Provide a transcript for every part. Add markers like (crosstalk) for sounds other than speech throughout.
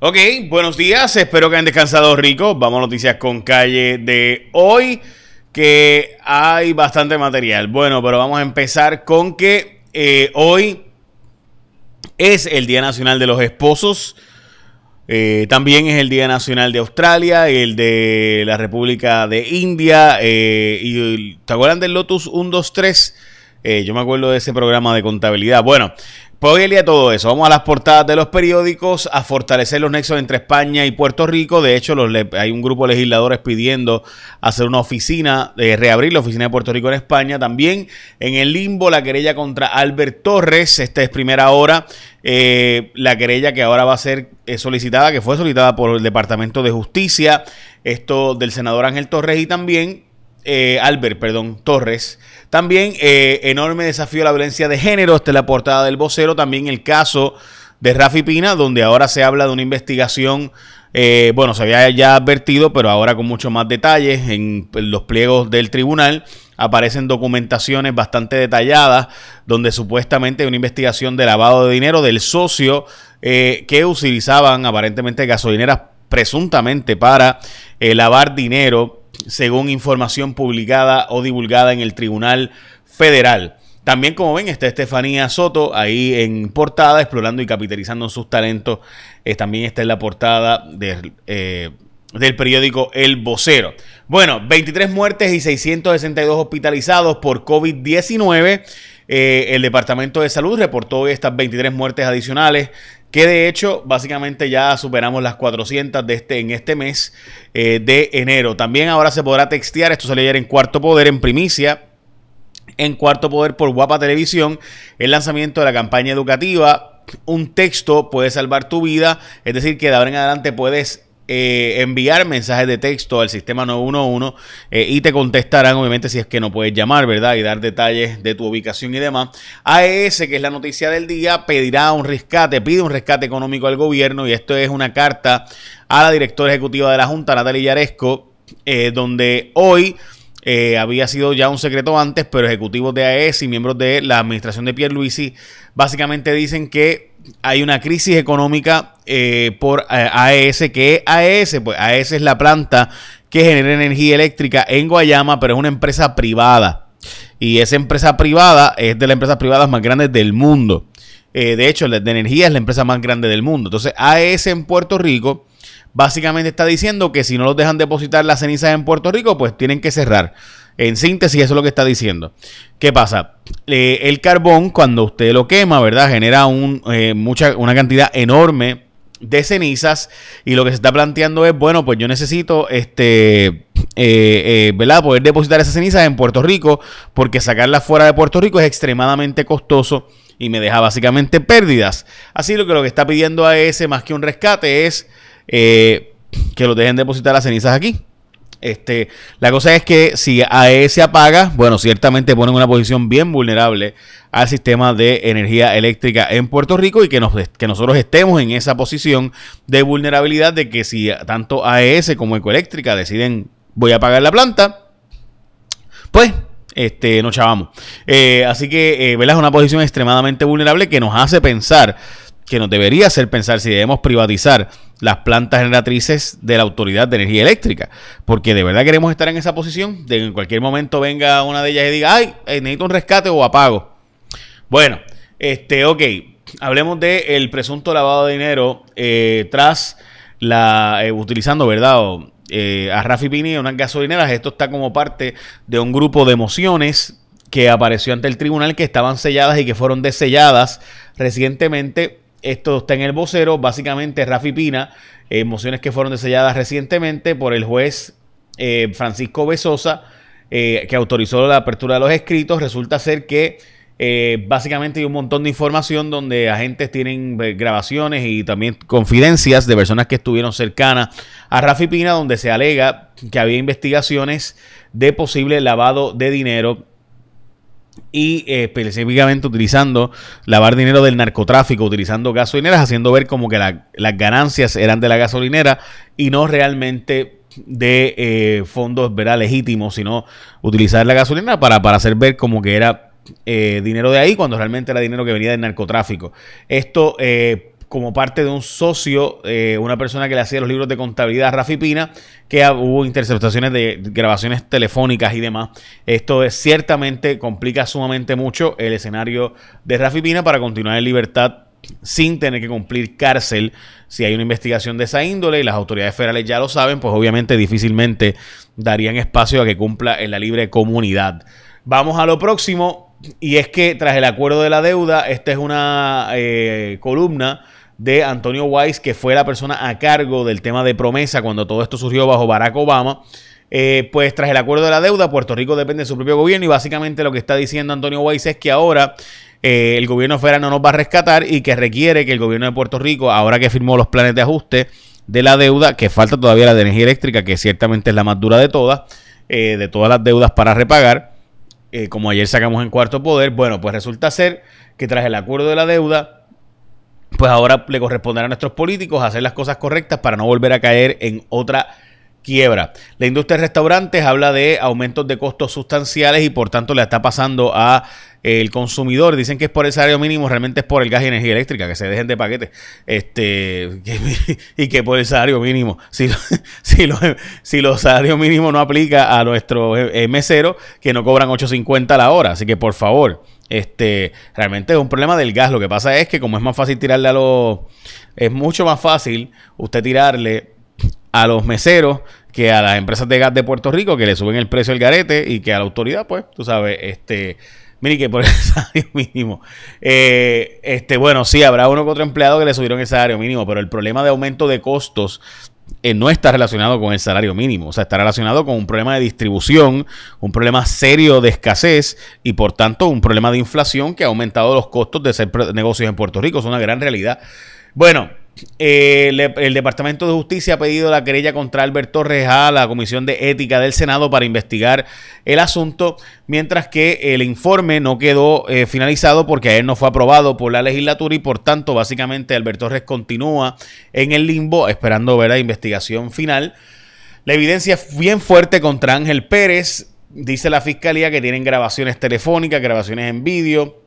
Ok, buenos días, espero que hayan descansado rico. Vamos a noticias con calle de hoy, que hay bastante material. Bueno, pero vamos a empezar con que eh, hoy es el Día Nacional de los Esposos. Eh, también es el Día Nacional de Australia, el de la República de India. Eh, y, ¿Te acuerdan del Lotus 123? yo me acuerdo de ese programa de contabilidad. Bueno, día todo eso. Vamos a las portadas de los periódicos, a fortalecer los nexos entre España y Puerto Rico. De hecho, hay un grupo de legisladores pidiendo hacer una oficina, eh, reabrir la oficina de Puerto Rico en España. También en el limbo la querella contra Albert Torres. Esta es primera hora. Eh, la querella que ahora va a ser eh, solicitada, que fue solicitada por el Departamento de Justicia. Esto del senador Ángel Torres y también eh, Albert, perdón, Torres. También eh, enorme desafío a la violencia de género. Esta es la portada del vocero. También el caso de Rafi Pina, donde ahora se habla de una investigación. Eh, bueno, se había ya advertido, pero ahora con mucho más detalles en, los pliegos del tribunal aparecen documentaciones bastante detalladas donde supuestamente hay una investigación de lavado de dinero del socio que utilizaban aparentemente gasolineras presuntamente para lavar dinero según información publicada o divulgada en el Tribunal Federal. También, como ven, está Estefanía Soto ahí en portada, explorando y capitalizando sus talentos. Eh, también está en la portada eh, del periódico El Vocero. Bueno, 23 muertes y 662 hospitalizados por COVID-19. Eh, el Departamento de Salud reportó estas 23 muertes adicionales que de hecho básicamente ya superamos las 400 de este, en este mes eh, de enero. También ahora se podrá textear, esto salió ayer en Cuarto Poder, en primicia, en Cuarto Poder por Guapa Televisión, el lanzamiento de la campaña educativa. Un texto puede salvar tu vida, es decir, que de ahora en adelante puedes eh, enviar mensajes de texto al sistema 911 eh, y te contestarán, obviamente, si es que no puedes llamar, ¿verdad? Y dar detalles de tu ubicación y demás. AES, que es la noticia del día, pedirá un rescate, pide un rescate económico al gobierno y esto es una carta a la directora ejecutiva de la Junta, Natalia Yaresco, eh, donde hoy... había sido ya un secreto antes, pero ejecutivos de AES y miembros de la administración de Pierre Luisi básicamente dicen que hay una crisis económica eh, por eh, AES, que es AES, pues AES es la planta que genera energía eléctrica en Guayama, pero es una empresa privada. Y esa empresa privada es de las empresas privadas más grandes del mundo. Eh, de hecho, la de energía es la empresa más grande del mundo. Entonces, AES en Puerto Rico básicamente está diciendo que si no los dejan depositar las cenizas en Puerto Rico, pues tienen que cerrar. En síntesis, eso es lo que está diciendo. ¿Qué pasa? El carbón, cuando usted lo quema, ¿verdad? Genera una cantidad enorme de cenizas y lo que se está planteando es, bueno, pues yo necesito, este, eh, ¿verdad? Poder depositar esas cenizas en Puerto Rico porque sacarlas fuera de Puerto Rico es extremadamente costoso y me deja básicamente pérdidas. Así lo que lo que está pidiendo a ese más que un rescate es que lo dejen depositar las cenizas aquí. Este, la cosa es que si AE se apaga, bueno, ciertamente pone en una posición bien vulnerable al sistema de energía eléctrica en Puerto Rico y que, nos, que nosotros estemos en esa posición de vulnerabilidad de que si tanto AES como Ecoeléctrica deciden voy a apagar la planta, pues este, nos chavamos. Eh, así que, eh, Es una posición extremadamente vulnerable que nos hace pensar que nos debería hacer pensar si debemos privatizar las plantas generatrices de la Autoridad de Energía Eléctrica. Porque de verdad queremos estar en esa posición de que en cualquier momento venga una de ellas y diga, ay, eh, necesito un rescate o apago. Bueno, este, ok, hablemos del el presunto lavado de dinero eh, tras la, eh, utilizando, ¿verdad? a Rafi Pini unas gasolineras. Esto está como parte de un grupo de mociones que apareció ante el tribunal que estaban selladas y que fueron deselladas recientemente esto está en el vocero. Básicamente, Rafi Pina, eh, mociones que fueron deselladas recientemente por el juez eh, Francisco Besosa, eh, que autorizó la apertura de los escritos. Resulta ser que básicamente hay un montón de información donde agentes tienen grabaciones y también confidencias de personas que estuvieron cercanas a Rafi Pina, donde se alega que había investigaciones de posible lavado de dinero y eh, específicamente utilizando lavar dinero del narcotráfico, utilizando gasolineras, haciendo ver como que las ganancias eran de la gasolinera y no realmente de eh, fondos ¿verdad? legítimos, sino utilizar la gasolina para, para hacer ver como que era eh, dinero de ahí cuando realmente era dinero que venía del narcotráfico. Esto como parte de un socio, eh, una persona que le hacía los libros de contabilidad Rafi Pina, que hubo interceptaciones de grabaciones telefónicas y demás. Esto es, ciertamente complica sumamente mucho el escenario de Rafi Pina para continuar en libertad sin tener que cumplir cárcel si hay una investigación de esa índole y las autoridades federales ya lo saben, pues obviamente difícilmente darían espacio a que cumpla en la libre comunidad. Vamos a lo próximo y es que tras el acuerdo de la deuda, esta es una eh, columna de Antonio Weiss, que fue la persona a cargo del tema de promesa cuando todo esto surgió bajo Barack Obama. Eh, pues tras el acuerdo de la deuda, Puerto Rico depende de su propio gobierno y básicamente lo que está diciendo Antonio Weiss es que ahora eh, el gobierno federal no nos va a rescatar y que requiere que el gobierno de Puerto Rico, ahora que firmó los planes de ajuste de la deuda, que falta todavía la de energía eléctrica, que ciertamente es la más dura de todas, eh, de todas las deudas para repagar, como ayer sacamos en cuarto poder, bueno, pues resulta ser que tras el acuerdo de la deuda, pues ahora le corresponderá a nuestros políticos hacer las cosas correctas para no volver a caer en otra quiebra. La industria de restaurantes habla de aumentos de costos sustanciales y por tanto le está pasando a el consumidor. Dicen que es por el salario mínimo, realmente es por el gas y energía eléctrica, que se dejen de paquete. Este, (laughs) y que por el salario mínimo. Si, (laughs) si, lo, si los salarios mínimos no aplica a nuestros eh, meseros, que no cobran 8.50 a la hora. Así que por favor. Este, realmente es un problema del gas. Lo que pasa es que como es más fácil tirarle a los... Es mucho más fácil usted tirarle a los meseros que a las empresas de gas de Puerto Rico que le suben el precio del garete y que a la autoridad, pues, tú sabes, este... Mire que por el (laughs) salario mínimo. Eh, este, bueno, sí, habrá uno que otro empleado que le subieron el salario mínimo, pero el problema de aumento de costos eh, no está relacionado con el salario mínimo, o sea, está relacionado con un problema de distribución, un problema serio de escasez y por tanto un problema de inflación que ha aumentado los costos de hacer negocios en Puerto Rico, es una gran realidad. Bueno, eh, el Departamento de Justicia ha pedido la querella contra Albert Torres a la Comisión de Ética del Senado para investigar el asunto, mientras que el informe no quedó eh, finalizado porque ayer no fue aprobado por la legislatura y por tanto básicamente Albert Torres continúa en el limbo esperando ver la investigación final. La evidencia es bien fuerte contra Ángel Pérez, dice la fiscalía que tienen grabaciones telefónicas, grabaciones en vídeo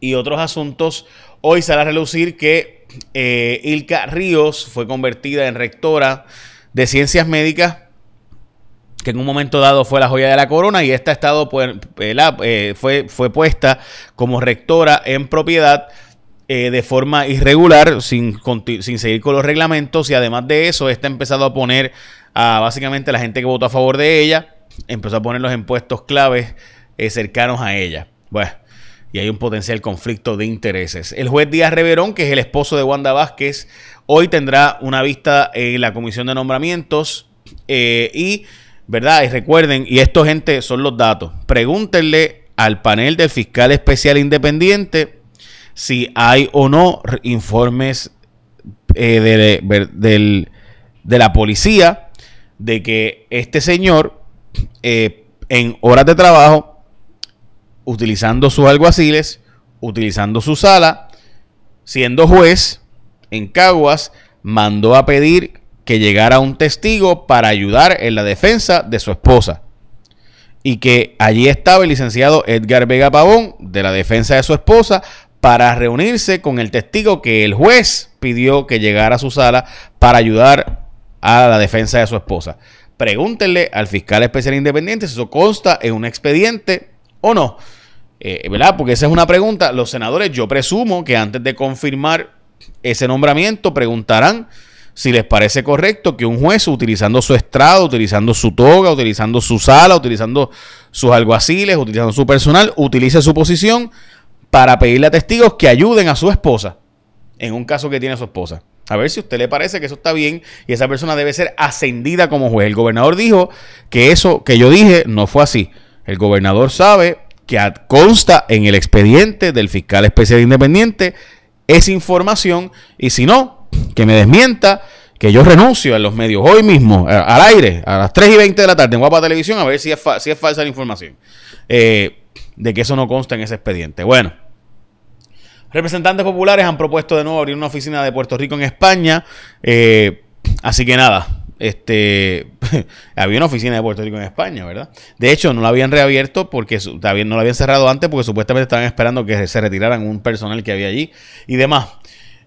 y otros asuntos. Hoy sale a relucir que eh, Ilka Ríos fue convertida en rectora de ciencias médicas, que en un momento dado fue la joya de la corona y esta ha estado, pues, eh, fue, fue puesta como rectora en propiedad. Eh, de forma irregular, sin, seguir con los reglamentos, y además de eso, esta ha empezado a poner a básicamente la gente que votó a favor de ella, empezó a poner los impuestos claves cercanos a ella. Bueno, y hay un potencial conflicto de intereses. El juez Díaz Reverón, que es el esposo de Wanda Vázquez, hoy tendrá una vista en la comisión de nombramientos eh, y, ¿verdad? Y recuerden, y esto gente son los datos, pregúntenle al panel del fiscal especial independiente si hay o no informes eh, de, de, la policía de que este señor eh, en horas de trabajo utilizando sus alguaciles, utilizando su sala, siendo juez en Caguas, mandó a pedir que llegara un testigo para ayudar en la defensa de su esposa. Y que allí estaba el licenciado Edgar Vega Pavón de la defensa de su esposa para reunirse con el testigo que el juez pidió que llegara a su sala para ayudar a la defensa de su esposa. Pregúntenle al fiscal especial independiente si eso consta en un expediente o no. Eh, ¿Verdad? Porque esa es una pregunta. Los senadores, yo presumo que antes de confirmar ese nombramiento, preguntarán si les parece correcto que un juez, utilizando su estrado, utilizando su toga, utilizando su sala, utilizando sus alguaciles, utilizando su personal, utilice su posición para pedirle a testigos que ayuden a su esposa en un caso que tiene su esposa. A ver si a usted le parece que eso está bien y esa persona debe ser ascendida como juez. El gobernador dijo que eso que yo dije no fue así. El gobernador sabe que consta en el expediente del fiscal especial independiente esa información y si no, que me desmienta que yo renuncio en los medios hoy mismo, al aire, a las 3 y 20 de la tarde en Guapa Televisión, a ver si es, si es falsa la información eh, de que eso no consta en ese expediente. Bueno, representantes populares han propuesto de nuevo abrir una oficina de Puerto Rico en España, eh, así que nada, este, (laughs) había una oficina de Puerto Rico en España, ¿verdad? De hecho, no la habían reabierto porque no la habían cerrado antes porque supuestamente estaban esperando que se retiraran un personal que había allí y demás.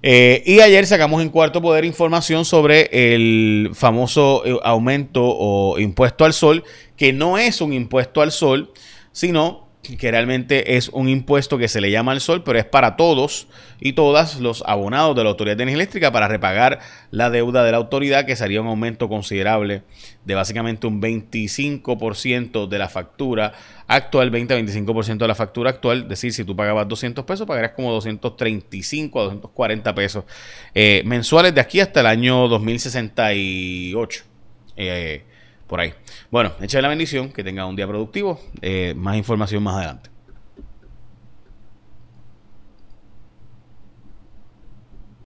Eh, y ayer sacamos en cuarto poder información sobre el famoso eh, aumento o impuesto al sol, que no es un impuesto al sol, sino que realmente es un impuesto que se le llama al sol, pero es para todos y todas los abonados de la Autoridad de Energía Eléctrica para repagar la deuda de la autoridad, que sería un aumento considerable de básicamente un 25% de la factura actual, 20-25% de la factura actual. Es decir, si tú pagabas 200 pesos, pagarías como 235 a 240 pesos eh, mensuales de aquí hasta el año 2068. Eh, por ahí. Bueno, echa la bendición, que tenga un día productivo. Eh, más información más adelante.